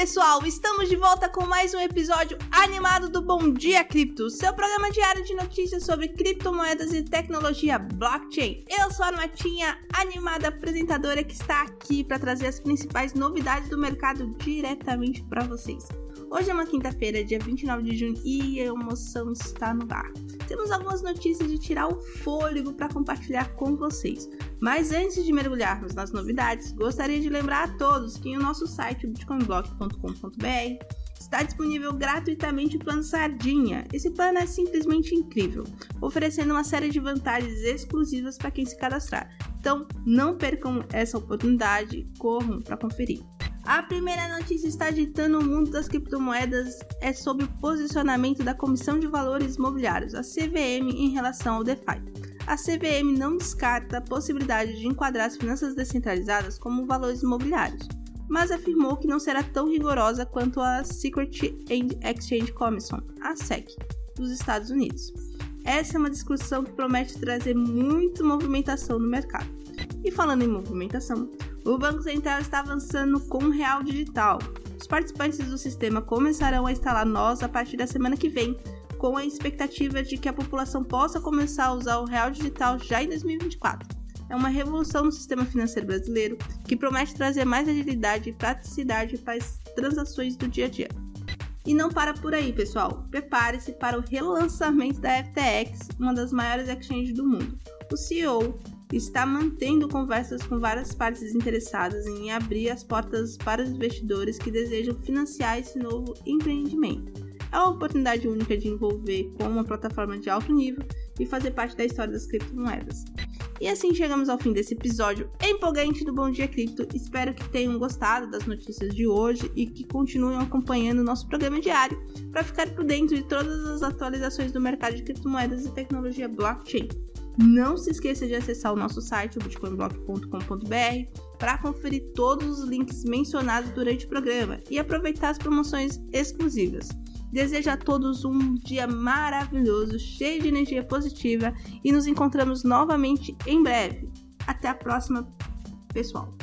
pessoal, estamos de volta com mais um episódio animado do Bom Dia Cripto, seu programa diário de notícias sobre criptomoedas e tecnologia blockchain. Eu sou a Matinha, animada apresentadora que está aqui para trazer as principais novidades do mercado diretamente para vocês. Hoje é uma quinta-feira, dia 29 de junho, e a emoção está no ar. Temos algumas notícias de tirar o fôlego para compartilhar com vocês. Mas antes de mergulharmos nas novidades, gostaria de lembrar a todos que o nosso site bitcoinblock.com.br está disponível gratuitamente o plano Sardinha. Esse plano é simplesmente incrível, oferecendo uma série de vantagens exclusivas para quem se cadastrar. Então, não percam essa oportunidade, corram para conferir. A primeira notícia está agitando o mundo das criptomoedas é sobre o posicionamento da Comissão de Valores Imobiliários, a CVM, em relação ao DeFi. A CVM não descarta a possibilidade de enquadrar as finanças descentralizadas como valores imobiliários, mas afirmou que não será tão rigorosa quanto a Security and Exchange Commission, a SEC, dos Estados Unidos. Essa é uma discussão que promete trazer muita movimentação no mercado. E falando em movimentação, o Banco Central está avançando com o Real Digital. Os participantes do sistema começarão a instalar nós a partir da semana que vem, com a expectativa de que a população possa começar a usar o Real Digital já em 2024. É uma revolução no sistema financeiro brasileiro que promete trazer mais agilidade e praticidade para as transações do dia a dia. E não para por aí, pessoal. Prepare-se para o relançamento da FTX, uma das maiores exchanges do mundo. O CEO está mantendo conversas com várias partes interessadas em abrir as portas para os investidores que desejam financiar esse novo empreendimento. É uma oportunidade única de envolver com uma plataforma de alto nível e fazer parte da história das criptomoedas. E assim chegamos ao fim desse episódio empolgante do Bom Dia Cripto. Espero que tenham gostado das notícias de hoje e que continuem acompanhando o nosso programa diário para ficar por dentro de todas as atualizações do mercado de criptomoedas e tecnologia blockchain. Não se esqueça de acessar o nosso site, bitcoinblock.com.br, para conferir todos os links mencionados durante o programa e aproveitar as promoções exclusivas. Desejo a todos um dia maravilhoso, cheio de energia positiva e nos encontramos novamente em breve. Até a próxima, pessoal!